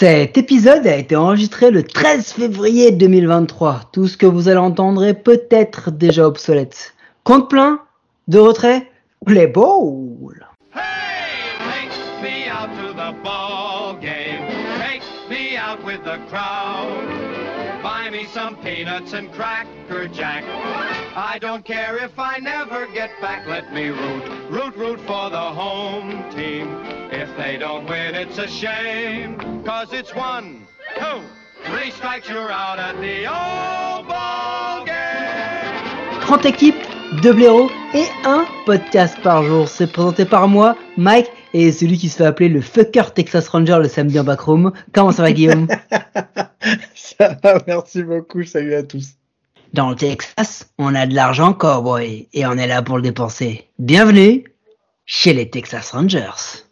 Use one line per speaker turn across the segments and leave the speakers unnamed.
Cet épisode a été enregistré le 13 février 2023. Tout ce que vous allez entendre est peut-être déjà obsolète. Compte plein De retrait Play ball
Hey, take ball me out with the crowd. Buy me some peanuts and cracker jack. I don't care if I never get back. Let me root, root, root for the home team. If they don't win, it's a shame. Cause it's one, two, three strikes, you're out at the old ball game.
30 équipes, 2 blaireaux et un podcast par jour. C'est présenté par moi, Mike, et celui qui se fait appeler le fucker Texas Ranger le samedi en backroom. Comment ça va Guillaume?
Ça va, merci beaucoup, salut à tous.
Dans le Texas, on a de l'argent cowboy et on est là pour le dépenser. Bienvenue chez les Texas Rangers.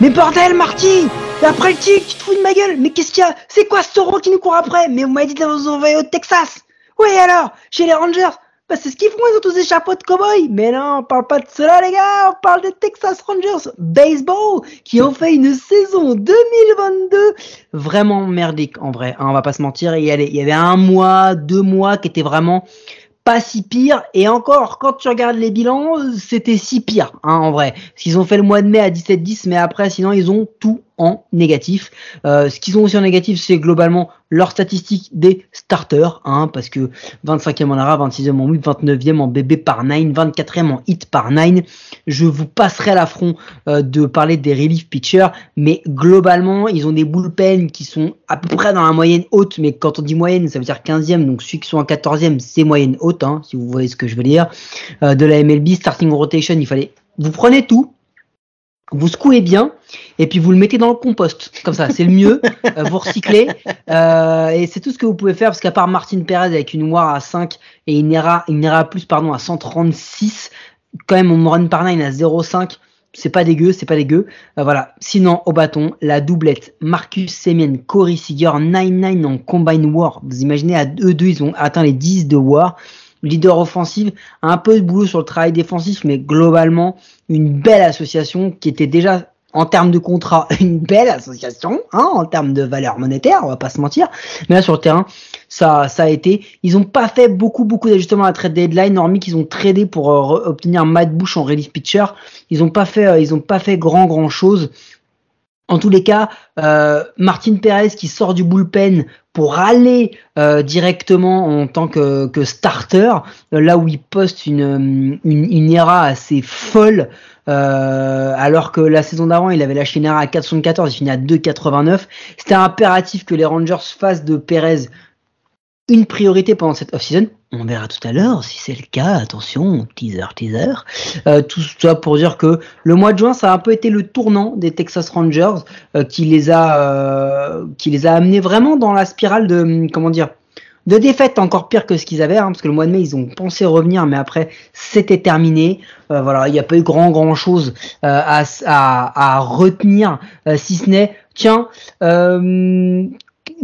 Mais bordel, Marty Après le tic, tu te fous de ma gueule Mais qu'est-ce qu'il y a? C'est quoi ce taureau qui nous court après? Mais vous m'avez dit de vous envoyer au Texas Oui alors Chez les Rangers C'est ce qu'ils font, ils ont tous des chapeaux de cow-boy. Mais non, on parle pas de cela les gars. On parle des Texas Rangers Baseball Qui ont fait une saison 2022 vraiment merdique en vrai, hein, on va pas se mentir. Il y, avait, il y avait un mois, deux mois qui étaient vraiment pas si pire et encore quand tu regardes les bilans c'était si pire hein, en vrai. Parce qu'ils ont fait le mois de mai à 17-10 mais après sinon ils ont tout en négatif. Euh, ce qu'ils ont aussi en négatif c'est globalement leur statistique des starters hein, parce que 25e en ARA 26e en whip 29e en BB par 9 24e en hit par 9 je vous passerai l'affront euh, de parler des relief pitchers mais globalement ils ont des bullpen qui sont à peu près dans la moyenne haute mais quand on dit moyenne ça veut dire 15e donc ceux qui sont en 14e c'est moyenne haute hein, si vous voyez ce que je veux dire. Euh, de la MLB starting rotation il fallait vous prenez tout vous secouez bien et puis vous le mettez dans le compost comme ça c'est le mieux Euh, vous recyclez euh, et c'est tout ce que vous pouvez faire parce qu'à part Martin Perez avec une WAR à 5 et une ERA une ERA plus pardon à 136 quand même on run par 9 à 0,5 c'est pas dégueu, c'est pas dégueu. Euh, voilà. Sinon, au bâton, la doublette Marcus Semien, Corey Seager, 9-9 en Combine War. Vous imaginez, à eux deux, ils ont atteint les 10 de War. Leader offensif, un peu de boulot sur le travail défensif, mais globalement, une belle association qui était déjà, en termes de contrat, une belle association, hein, en termes de valeur monétaire, on va pas se mentir. Mais là, sur le terrain, ça, ça a été. Ils ont pas fait beaucoup, beaucoup d'ajustements à la trade deadline, hormis qu'ils ont tradé pour euh, obtenir Matt Bush en relief pitcher. Ils ont pas fait, euh, ils ont pas fait grand, grand chose. En tous les cas, euh, Martin Perez qui sort du bullpen pour aller euh, directement en tant que, que starter, euh, là où il poste une, euh, une, une ERA assez folle, euh, alors que la saison d'avant il avait lâché une ERA à 4,74, il finit à 2,89. C'était impératif que les Rangers fassent de Perez une priorité pendant cette off-season. On verra tout à l'heure si c'est le cas. Attention, teaser, teaser. Euh, tout ça pour dire que le mois de juin, ça a un peu été le tournant des Texas Rangers euh, qui les a, euh, qui les a amenés vraiment dans la spirale de, comment dire, de défaite encore pire que ce qu'ils avaient, hein, parce que le mois de mai, ils ont pensé revenir, mais après, c'était terminé. Voilà, il n'y a pas eu grand, grand chose à, à, à retenir, si ce n'est, tiens,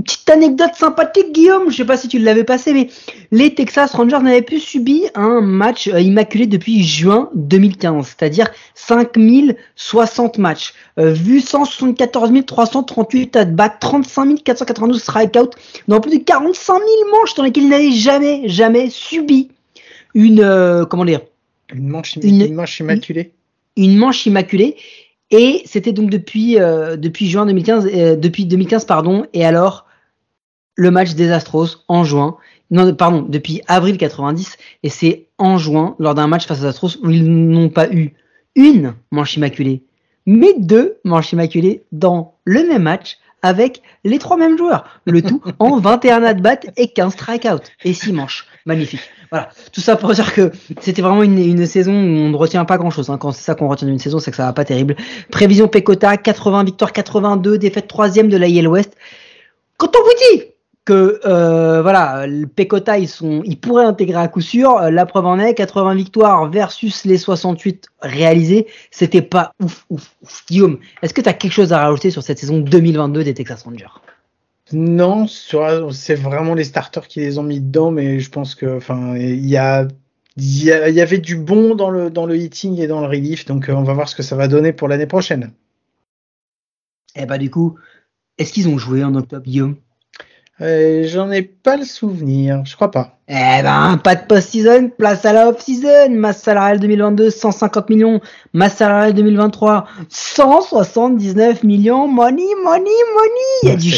petite anecdote sympathique, Guillaume, je sais pas si tu l'avais passé, mais les Texas Rangers n'avaient plus subi un match euh, immaculé depuis juin 2015, c'est-à-dire 5060 matchs, euh, vu 174 338 at-bats, 35 492 strikeouts, dans plus de 45 000 manches dans lesquelles ils n'avaient jamais, jamais subi une, euh, comment dire,
Une manche,
Une-
une manche immaculée.
une manche immaculée. Et c'était donc depuis, euh, depuis juin 2015, euh, depuis 2015, pardon. Et alors, le match des Astros en juin. Non, pardon, depuis avril 90. Et c'est en juin, lors d'un match face aux Astros, où ils n'ont pas eu une manche immaculée, mais deux manches immaculées dans le même match avec les trois mêmes joueurs. Le tout en 21 at-bats et 15 strikeouts et 6 manches. Magnifique. Voilà. Tout ça pour dire que c'était vraiment une, une saison où on ne retient pas grand chose. Quand c'est ça qu'on retient d'une saison, c'est que ça va pas terrible. Prévision Pecota, 80 victoires, 82, défaite troisième de la IL West. Quand on vous dit que euh, voilà, le Pecota ils sont, ils pourraient intégrer à coup sûr. euh, La preuve en est, 80 victoires versus les 68 réalisées, c'était pas ouf, ouf, ouf. Guillaume, est-ce que tu as quelque chose à rajouter sur cette saison 2022 des Texas Rangers?
Non, c'est vraiment les starters qui les ont mis dedans, mais je pense que, enfin, il y a, il y a- il y avait du bon dans le, dans le hitting et dans le relief, donc euh, on va voir ce que ça va donner pour l'année prochaine.
Eh bah du coup, est-ce qu'ils ont joué en octobre, Guillaume?
Euh, J'en ai pas le souvenir, je crois pas.
Eh ben, pas de post-season, place à la off-season. Masse salariale 2022, 150 millions. Masse salariale 2023, 179 millions. Money, money, money. Il y a
Ouais,
du.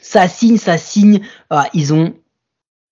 Ça signe, ça signe. Ah, ils ont,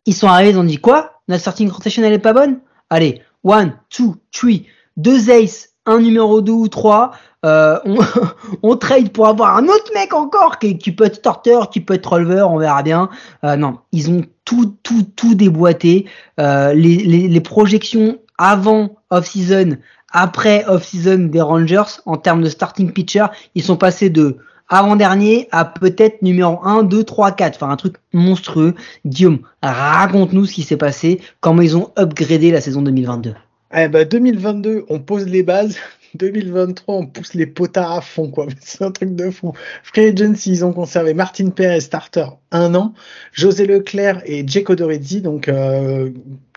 ils sont arrivés, ils ont dit quoi? Notre starting rotation, elle est pas bonne? Allez, one, two, three. Deux aces, un numéro 2 ou 3. Euh, on, on trade pour avoir un autre mec encore qui, qui peut être starter, qui peut être releveur, on verra bien. Euh, non, ils ont tout, tout, tout déboîté. Euh, les, les, les projections avant off-season, après off-season des Rangers, en termes de starting pitcher, ils sont passés de avant-dernier à peut-être numéro 1, 2, 3, 4. Enfin, un truc monstrueux. Guillaume, raconte-nous ce qui s'est passé, comment ils ont upgradé la saison 2022.
Eh ben, 2022, on pose les bases. 2023, on pousse les potards à fond, quoi. C'est un truc de fou. Free Agency, ils ont conservé Martin Perez, starter, un an. José Leclerc et Jake Odorizzi, donc, euh,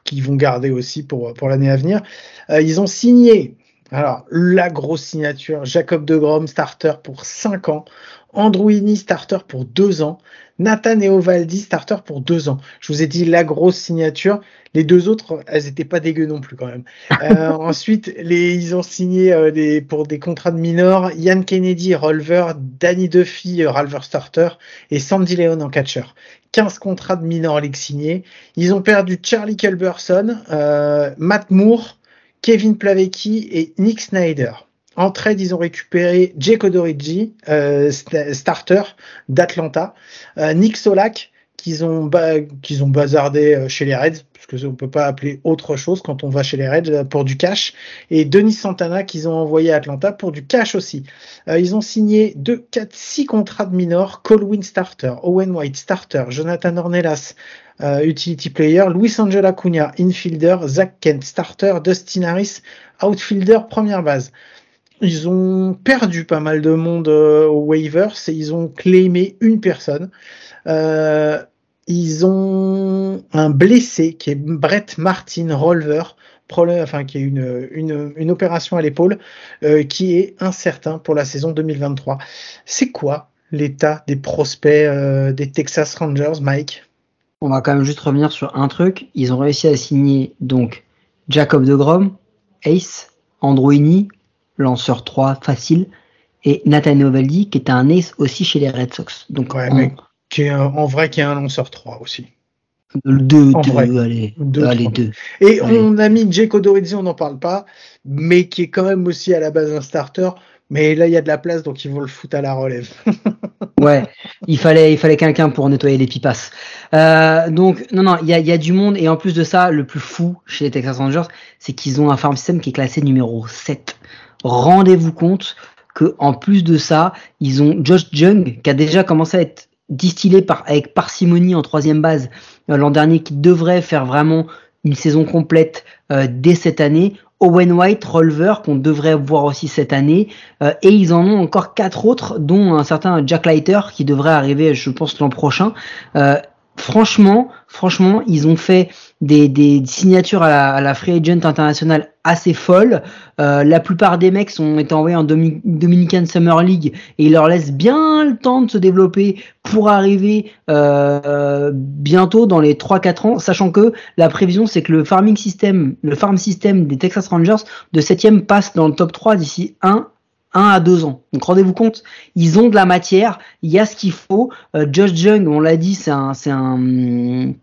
qui vont garder aussi pour, pour l'année à venir. Euh, ils ont signé, alors, la grosse signature, Jacob de Grom, starter pour 5 ans. Andrew starter pour 2 ans. Nathan Eovaldi, starter pour 2 ans. Je vous ai dit la grosse signature. Les deux autres, elles étaient pas dégueu non plus quand même. Euh, ensuite, les, ils ont signé euh, des, pour des contrats de minors Ian Kennedy, Rolver, Danny Duffy, euh, Rolver Starter et Sandy Leon en catcher. 15 contrats de minor league signés. Ils ont perdu Charlie Culberson, euh, Matt Moore, Kevin Plavecki et Nick Snyder. En trade, ils ont récupéré Jake Odorizzi, euh, starter d'Atlanta, euh, Nick Solak, qu'ils ont, qu'ils ont bazardé chez les Reds, parce que on peut pas appeler autre chose quand on va chez les Reds pour du cash, et Denis Santana qu'ils ont envoyé à Atlanta pour du cash aussi. Euh, ils ont signé 2, 4, 6 contrats de minor, Colwyn Starter, Owen White Starter, Jonathan Ornelas, euh, Utility Player, Luis Angel Acuna, Infielder, Zach Kent Starter, Dustin Harris, Outfielder, première base. Ils ont perdu pas mal de monde euh, aux waivers et ils ont claimé une personne. Euh, ils ont un blessé qui est Brett Martin Rolver, problème, enfin qui a une, une, une opération à l'épaule, euh, qui est incertain pour la saison 2023. C'est quoi l'état des prospects euh, des Texas Rangers, Mike?
On va quand même juste revenir sur un truc. Ils ont réussi à signer donc Jacob de Grom, Ace, Androini, lanceur 3 facile, et Nathaniel Ovaldi, qui est un ace aussi chez les Red Sox. Donc,
ouais,
on...
mais qui est un, en vrai, qui est un lanceur 3 aussi.
Deux, deux, allez,
deux,
allez, deux.
Et allez. on a mis Jake Odorizzi, on n'en parle pas, mais qui est quand même aussi à la base un starter. Mais là, il y a de la place, donc ils vont le foutre à la relève.
ouais, il fallait, il fallait quelqu'un pour nettoyer les pipasses. Euh, donc, non, non, il y a, y a, du monde. Et en plus de ça, le plus fou chez les Texas Rangers, c'est qu'ils ont un farm system qui est classé numéro 7. Rendez-vous compte que en plus de ça, ils ont Josh Jung, qui a déjà commencé à être distillé par, avec parcimonie en troisième base euh, l'an dernier, qui devrait faire vraiment une saison complète euh, dès cette année. Owen White, Rolver, qu'on devrait voir aussi cette année. Euh, et ils en ont encore quatre autres, dont un certain Jack Leiter, qui devrait arriver, je pense, l'an prochain. Franchement, franchement, ils ont fait des, des signatures à la, à la, free agent internationale assez folles. Euh, la plupart des mecs sont été envoyés en Domin Dominican Summer League et ils leur laissent bien le temps de se développer pour arriver euh, bientôt dans les 3-4 ans, sachant que la prévision c'est que le farming system, le farm system des Texas Rangers de 7 passe dans le top 3 d'ici 1 1 à 2 ans. Donc rendez-vous compte, ils ont de la matière, il y a ce qu'il faut. Euh, Josh Jung, on l'a dit, c'est un, c'est un,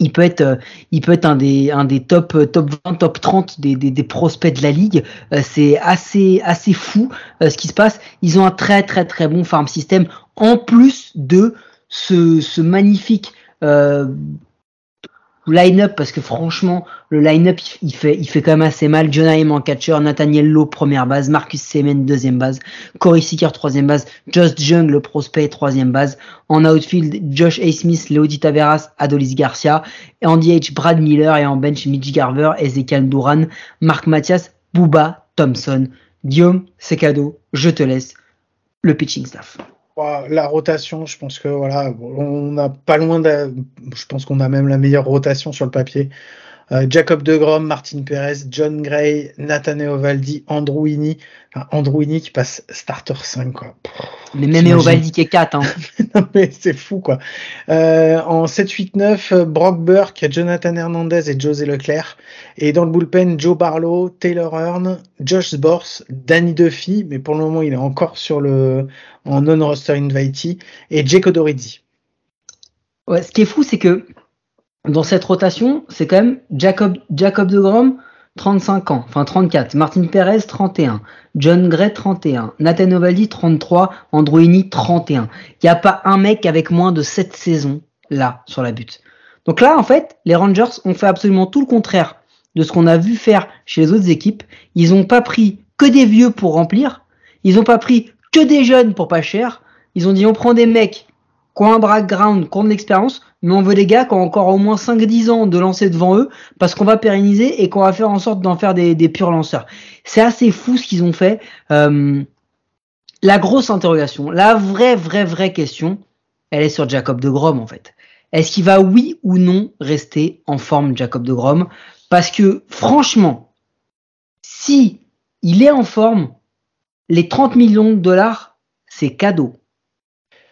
il peut être, euh, il peut être un des, un des top, top 20, top 30 des, des, des prospects de la ligue. Euh, c'est assez, assez fou euh, ce qui se passe. Ils ont un très, très, très bon farm system en plus de ce, ce magnifique line-up parce que franchement le line-up il fait il quand même assez mal. John Haim en catcher Nathaniel Lowe première base Marcus Semen deuxième base Corey Seeker troisième base Just Jung le prospect troisième base. En outfield Josh A. Smith Leody Taveras Adolis Garcia en DH Brad Miller et en bench Mitch Garver Ezekiel Duran Marc Mathias Booba Thompson. Guillaume c'est cadeau je te laisse le pitching staff
La rotation, je pense que voilà, on n'a pas loin de. Je pense qu'on a même la meilleure rotation sur le papier. Euh, Jacob de Grom, Martin Perez, John Gray, Nathaniel Ovaldi, Andrew Andrew qui passe starter 5, quoi.
mais même Ovaldi qui est 4, hein.
non, mais c'est fou, quoi. Euh, en 7-8-9, Brock Burke, Jonathan Hernandez et José Leclerc. Et dans le bullpen, Joe Barlow, Taylor Hearn, Josh Bors, Danny Duffy, mais pour le moment, il est encore sur le, en non-roster invitee, et Jake Odorizzi.
Ouais, ce qui est fou, c'est que dans cette rotation, c'est quand même Jacob, Jacob de Grom, 35 ans, enfin 34, Martin Perez, 31, John Gray, 31, Nathan Ovaldi, 33, Androini, 31. Il n'y a pas un mec avec moins de 7 saisons là sur la butte. Donc là, en fait, les Rangers ont fait absolument tout le contraire de ce qu'on a vu faire chez les autres équipes. Ils n'ont pas pris que des vieux pour remplir. Ils n'ont pas pris que des jeunes pour pas cher. Ils ont dit on prend des mecs qui ont un background, qui ont de l'expérience, mais on veut des gars qui ont encore au moins 5-10 ans de lancer devant eux, parce qu'on va pérenniser et qu'on va faire en sorte d'en faire des, purs lanceurs. C'est assez fou ce qu'ils ont fait. Euh, la grosse interrogation, la vraie, vraie, vraie question, elle est sur Jacob de Grom en fait. Est-ce qu'il va oui ou non rester en forme Jacob de Grom? Parce que franchement, si il est en forme, les 30 millions de dollars, c'est cadeau.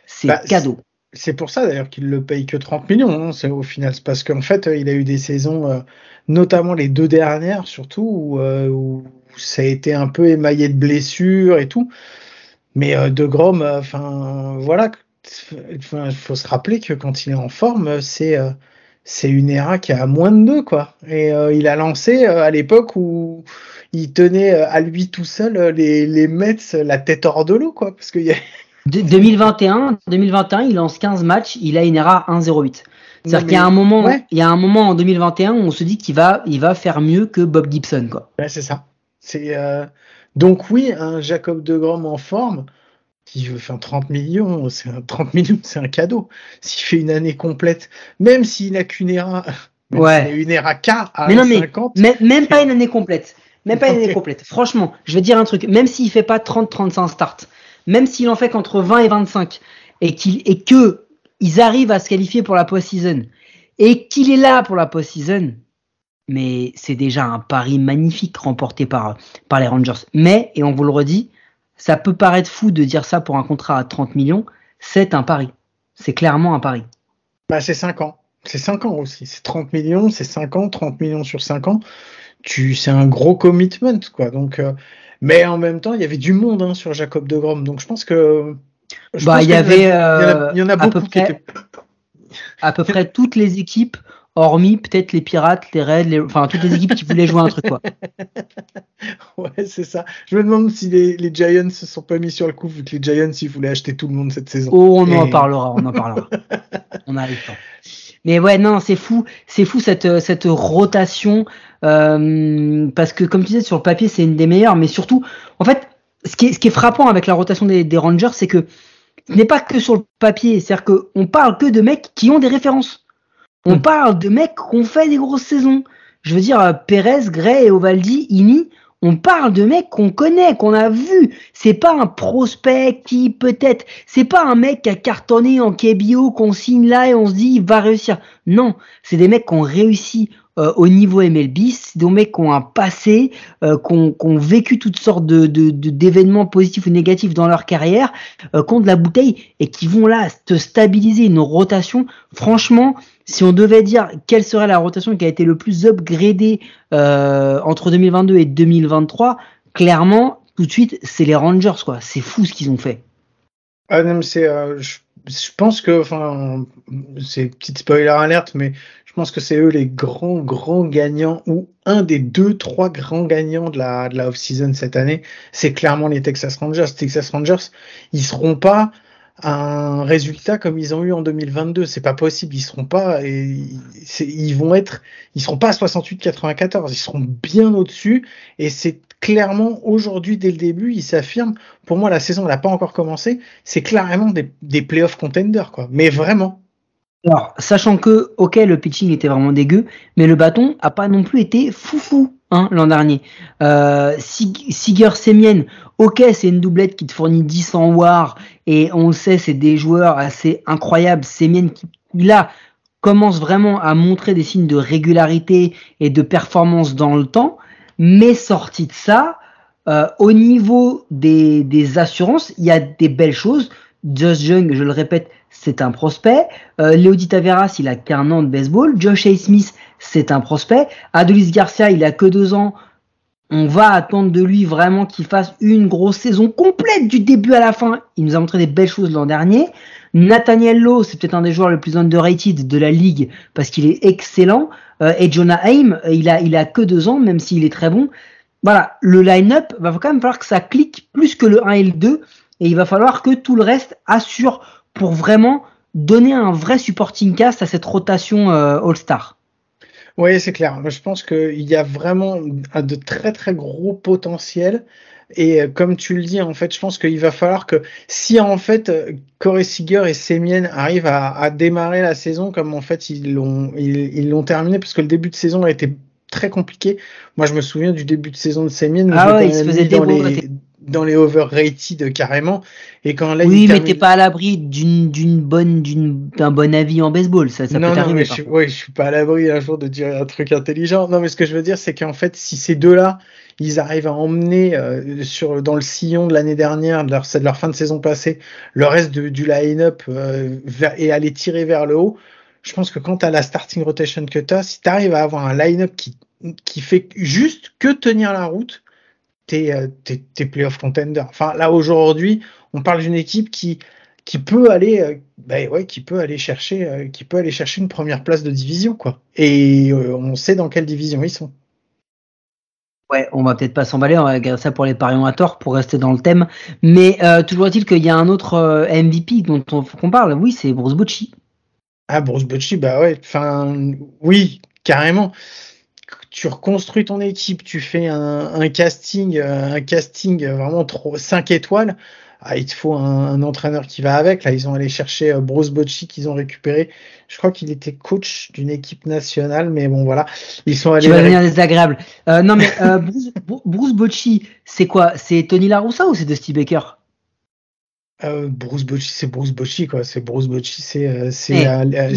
C'est bah, cadeau.
C'est pour ça d'ailleurs qu'il le paye que 30 millions, hein, c'est au final. C'est parce qu'en fait, il a eu des saisons, euh, notamment les deux dernières surtout, euh, où, ça a été un peu émaillé de blessures et tout. Mais euh, De Grom, enfin voilà, il faut se rappeler que quand il est en forme, c'est c'est une ERA qui a moins de deux quoi. Et il a lancé à l'époque où il tenait à lui tout seul les, les Mets la tête hors de l'eau quoi, parce qu'il y a
2021, 2021, il lance 15 matchs, il a une ERA 1,08. C'est-à-dire qu'il y a un moment, il y a un moment en 2021 où on se dit qu'il va, il va faire mieux que Bob Gibson, quoi.
Ouais, c'est ça. C'est euh, donc oui, un Jacob de Grom en forme qui veut faire 30 millions, c'est un 30 millions, c'est un cadeau. S'il fait une année complète, même s'il n'a qu'une ERA,
ouais.
une ERA K à
mais non, Mais, même pas une année complète. Même pas une année complète. Franchement, je vais dire un truc. Même s'il fait pas 30-35 starts, même s'il en fait qu'entre 20 et 25, et qu'il et que ils arrivent à se qualifier pour la post-season, et qu'il est là pour la post-season, mais c'est déjà un pari magnifique remporté par, par les Rangers. Mais, et on vous le redit, ça peut paraître fou de dire ça pour un contrat à 30 millions, c'est un pari. C'est clairement un pari.
Bah, c'est 5 ans. C'est 5 ans aussi. C'est 30 millions, c'est 5 ans, 30 millions sur 5 ans. Tu, c'est un gros commitment, quoi. Donc, euh, mais en même temps, il y avait du monde hein, sur Jacob de Grom. Donc je pense que.
bah, il y avait.
Il y en a, beaucoup qui étaient.
À peu près toutes les équipes, hormis peut-être les Pirates, les Reds, les... enfin toutes les équipes qui voulaient jouer un truc, quoi.
ouais, c'est ça. Je me demande si les, les Giants se sont pas mis sur le coup, vu que les Giants, ils voulaient acheter tout le monde cette saison.
Oh, on en parlera, on en parlera. on arrive pas. Mais ouais, non, c'est fou, c'est fou cette cette rotation euh, parce que comme tu disais sur le papier, c'est une des meilleures, mais surtout, en fait, ce qui est, ce qui est frappant avec la rotation des, des Rangers, c'est que ce n'est pas que sur le papier, c'est-à-dire qu'on parle que de mecs qui ont des références. On hmm. parle de mecs qui ont fait des grosses saisons. Je veux dire, euh, Perez, Gray, Ovaldi, Ini, on parle de mecs qu'on connaît, qu'on a vu. C'est pas un prospect qui peut-être, c'est pas un mec qui a cartonné en KBO qu'on signe là et on se dit il va réussir. Non, c'est des mecs qui ont réussi euh, au niveau MLB, c'est des mecs qui ont un passé, euh, qui, ont, vécu toutes sortes de, d'événements positifs ou négatifs dans leur carrière, euh, contre la bouteille et qui vont là te stabiliser une rotation. Franchement, si on devait dire quelle serait la rotation qui a été le plus upgradée euh, entre 2022 et 2023, clairement, tout de suite, c'est les Rangers, quoi. C'est fou ce qu'ils ont fait.
Ah non, c'est, euh, je, pense que, enfin, c'est petite spoiler alerte, mais je pense que c'est eux les grands, grands gagnants ou un des deux, trois grands gagnants de la, de la off-season cette année. C'est clairement les Texas Rangers. Texas Rangers, ils seront pas un résultat comme ils ont eu en 2022. C'est pas possible. Ils seront pas, et ils vont être, ils seront pas à 68-94. Ils seront bien au-dessus. Et c'est clairement aujourd'hui, dès le début, ils s'affirment. Pour moi, la saison n'a pas encore commencé. C'est clairement des, des playoff contenders, quoi. Mais vraiment.
Alors, sachant que, ok, le pitching était vraiment dégueu, mais le bâton a pas non plus été foufou hein, l'an dernier. Euh, Siger Semien, ok, c'est une doublette qui te fournit 10 en war Et on sait, c'est des joueurs assez incroyables. Semien qui, là, commence vraiment à montrer des signes de régularité et de performance dans le temps. Mais sorti de ça, euh, au niveau des, des assurances, il y a des belles choses. Josh Young, je le répète, c'est un prospect. Euh, Taveras, il a qu'un an de baseball. Josh A. Smith, c'est un prospect. Adolis Garcia, il a que deux ans. On va attendre de lui vraiment qu'il fasse une grosse saison complète du début à la fin. Il nous a montré des belles choses l'an dernier. Nathaniel Lowe, c'est peut-être un des joueurs les plus underrated de la ligue parce qu'il est excellent. Euh, et Jonah Haim, il a, il a que deux ans, même s'il est très bon. Voilà, le line-up va quand même falloir que ça clique plus que le 1 et le 2. Et il va falloir que tout le reste assure pour vraiment donner un vrai supporting cast à cette rotation euh, All-Star.
Oui, c'est clair. Je pense qu'il y a vraiment de très très gros potentiel. Et euh, comme tu le dis, en fait, je pense qu'il va falloir que si en fait euh, Corey Seager et Semien arrivent à, démarrer la saison comme en fait ils l'ont ils l'ont terminé parce que le début de saison a été très compliqué. Moi, je me souviens du début de saison de Semien.
Ah ouais, il se faisait
dans les, dans les overrated carrément. Et quand
là, oui, mais t'es pas à l'abri d'une d'une bonne d'une d'un bon avis en baseball. Ça, ça
non,
peut non,
mais je, ouais, je suis pas à l'abri un jour de dire un truc intelligent. Non, mais ce que je veux dire, c'est qu'en fait, si ces deux-là, ils arrivent à emmener euh, sur dans le sillon de l'année dernière, de leur, de leur fin de saison passée, le reste du line-up euh, et aller tirer vers le haut. Je pense que quand tu as la starting rotation que tu as, si tu arrives à avoir un line-up qui, qui fait juste que tenir la route, t'es euh, es, playoff contender. Enfin, là aujourd'hui, on parle d'une équipe qui qui peut aller, euh, bah ouais, qui peut aller chercher, euh, qui peut aller chercher une première place de division, quoi. Et on sait dans quelle division ils sont.
Ouais, on va peut-être pas s'emballer, on va garder ça pour les parions à tort pour rester dans le thème. Mais toujours est-il qu'il y a un autre MVP dont on qu'on parle. Oui, c'est Bruce Bocci.
Ah, Bruce Bocci, bah ouais. Enfin, oui, carrément tu reconstruis ton équipe, tu fais un, casting, euh, un casting vraiment trop 5 étoiles. Ah, il te faut un, entraîneur qui va avec. Là, ils ont allé chercher euh, Bruce Bocci qu'ils ont récupéré. Je crois qu'il était coach d'une équipe nationale, mais bon voilà, ils sont allés.
Tu vas devenir désagréable. Euh, non mais Bruce, Bruce Bocci, c'est quoi? C'est Tony Laroussa ou c'est Dusty Baker?
Euh, Bruce Bocci, c'est Bruce Bocci, quoi. C'est Bruce Bocci, c'est. Euh,
eh,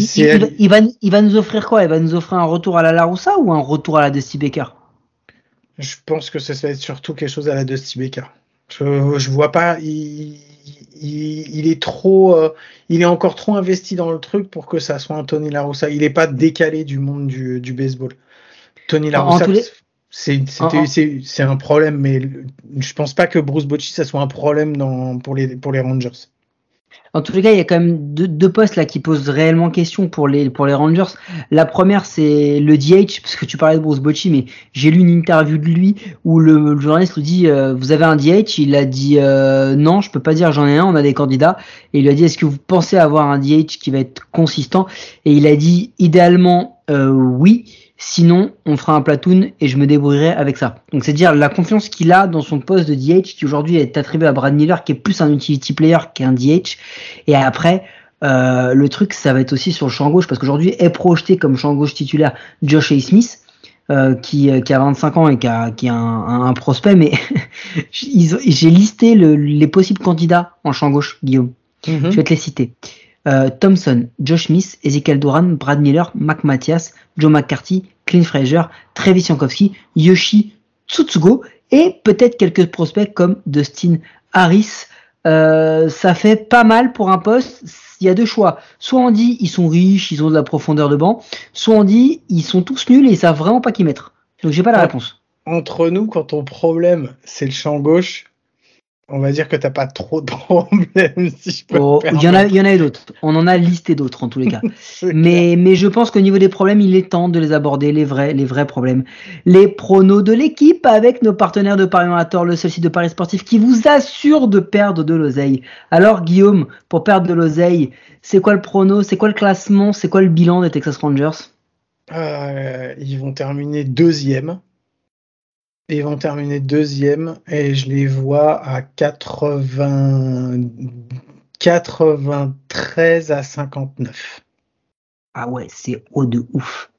il, va, il va nous offrir quoi? Il va nous offrir un retour à la Laroussa ou un retour à la Dusty Baker?
Je pense que ça va être surtout quelque chose à la Dusty Baker. Je, je vois pas. Il, il, est trop. Euh, il est encore trop investi dans le truc pour que ça soit un Tony Laroussa. Il est pas décalé du monde du, du baseball. Tony Laroussa. C'est un problème, mais je pense pas que Bruce Bocci, ça soit un problème dans, pour, les, pour les Rangers.
En tous les cas, il y a quand même deux, postes là qui posent réellement question pour les, pour les Rangers. La première, c'est le DH, parce que tu parlais de Bruce Bocci, mais j'ai lu une interview de lui où le, journaliste lui dit euh, Vous avez un DH Il a dit euh, Non, je peux pas dire j'en ai un, on a des candidats. Et il lui a dit Est-ce que vous pensez avoir un DH qui va être consistant? Et il a dit Idéalement, euh, oui. Sinon, on fera un platoon et je me débrouillerai avec ça. Donc c'est dire la confiance qu'il a dans son poste de DH qui aujourd'hui est attribué à Brad Miller qui est plus un utility player qu'un DH. Et après, euh, le truc ça va être aussi sur le champ gauche parce qu'aujourd'hui est projeté comme champ gauche titulaire Josh A. Smith. Euh, qui, qui, a 25 ans et qui, a, qui est un, un, prospect, mais j'ai listé le, les possibles candidats en champ gauche, Guillaume. Mm-hmm. Je vais te les citer. Euh, Thompson, Josh Smith, Ezekiel Duran, Brad Miller, Mac Mathias, Joe McCarthy, Clint Fraser, Travis Yankowski, Yoshi Tsutsugo et peut-être quelques prospects comme Dustin Harris. Euh, ça fait pas mal pour un poste. Il y a deux choix. Soit on dit ils sont riches, ils ont de la profondeur de banc. Soit on dit ils sont tous nuls et ils savent vraiment pas qui mettre. Donc j'ai pas la réponse.
Entre nous, quand ton problème c'est le champ gauche, on va dire que t'as pas trop de problèmes, si je peux
oh, Il y en a, il y en a d'autres. On en a listé d'autres en tous les cas. mais, mais je pense qu'au niveau des problèmes, il est temps de les aborder, les vrais, les vrais problèmes. Les pronos de l'équipe avec nos partenaires de Paris Marathon, le seul site de Paris Sportif qui vous assure de perdre de l'oseille. Alors, Guillaume, pour perdre de l'oseille, c'est quoi le prono? C'est quoi le classement? C'est quoi le bilan des Texas Rangers?
Euh, ils vont terminer deuxième. Ils vont terminer deuxième et je les vois à 80... 93 à 59.
Ah ouais, c'est haut de ouf.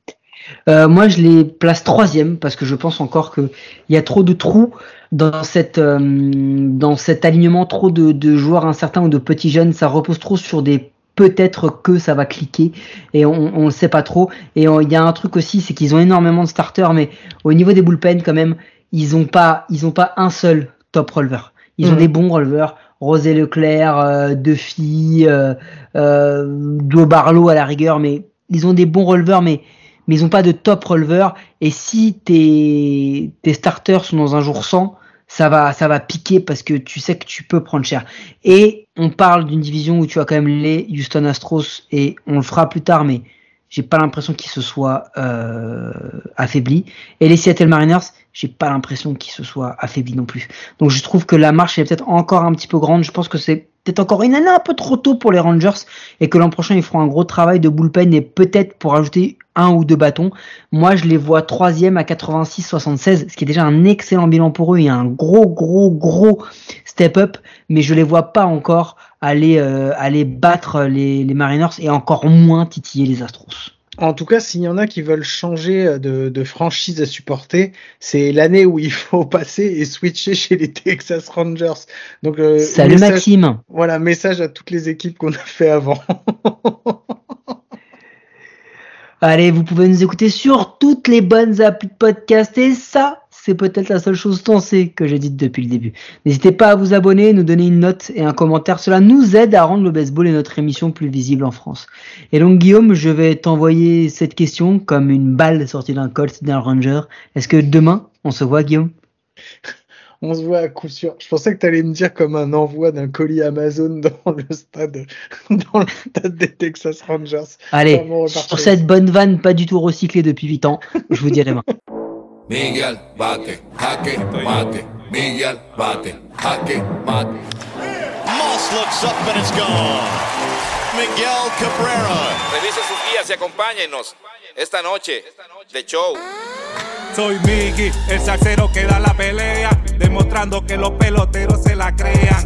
Euh, moi, je les place troisième parce que je pense encore qu'il y a trop de trous dans euh, cet alignement, trop de, joueurs incertains ou de petits jeunes. Ça repose trop sur des peut-être que ça va cliquer et on ne sait pas trop. Et il y a un truc aussi, c'est qu'ils ont énormément de starters, mais au niveau des bullpen quand même, ils ont pas ils ont pas un seul top releveur. Ils ont mhm. des bons releveurs. Rosé Leclerc, euh, Duffy, euh, euh, Barlow à la rigueur, mais ils ont des bons releveurs, mais mais ils n'ont pas de top releveur. Et si tes, tes starters sont dans un jour sans, ça va, ça va piquer parce que tu sais que tu peux prendre cher. Et on parle d'une division où tu as quand même les Houston Astros et on le fera plus tard, mais j'ai pas l'impression qu'ils se soient euh, affaiblis. Et les Seattle Mariners, j'ai pas l'impression qu'ils se soient affaiblis non plus. Donc je trouve que la marche est peut-être encore un petit peu grande. Je pense que c'est peut-être encore une année un peu trop tôt pour les Rangers et que l'an prochain ils feront un gros travail de bullpen et peut-être pour ajouter un ou deux bâtons. Moi je les vois troisième à 86-76, ce qui est déjà un excellent bilan pour eux et un gros gros gros step up, mais je les vois pas encore aller euh, aller battre les, les Mariners et encore moins titiller les Astros.
En tout cas, s'il y en a qui veulent changer euh, de, franchise à supporter, c'est l'année où il faut passer et switcher chez les Texas Rangers.
Donc, euh, Salut Maxime.
Voilà, message à toutes les équipes qu'on a fait avant.
Allez, vous pouvez nous écouter sur toutes les bonnes applis de podcast et ça, c'est peut-être la seule chose sensée que j'ai dite depuis le début. N'hésitez pas à vous abonner, nous donner une note et un commentaire. Cela nous aide à rendre le baseball et notre émission plus visible en France. Et donc Guillaume, je vais t'envoyer cette question comme une balle sortie d'un Colt, d'un Ranger. Est-ce que demain, on se voit Guillaume?
On se voit à coup sûr. Je pensais que tu allais me dire comme un envoi d'un colis Amazon dans le stade, dans le stade des Texas Rangers.
Allez, sur cette bonne vanne pas du tout recyclée depuis 8 ans, je vous dis à demain. Miguel, bate, jaque, mate. Miguel, bate, jaque, mate. Moss looks up and it's gone. Miguel Cabrera. Revise sus guías y acompáñenos esta noche de show. Soy Miggy, el salsero que da la pelea, demostrando que los peloteros se la crean.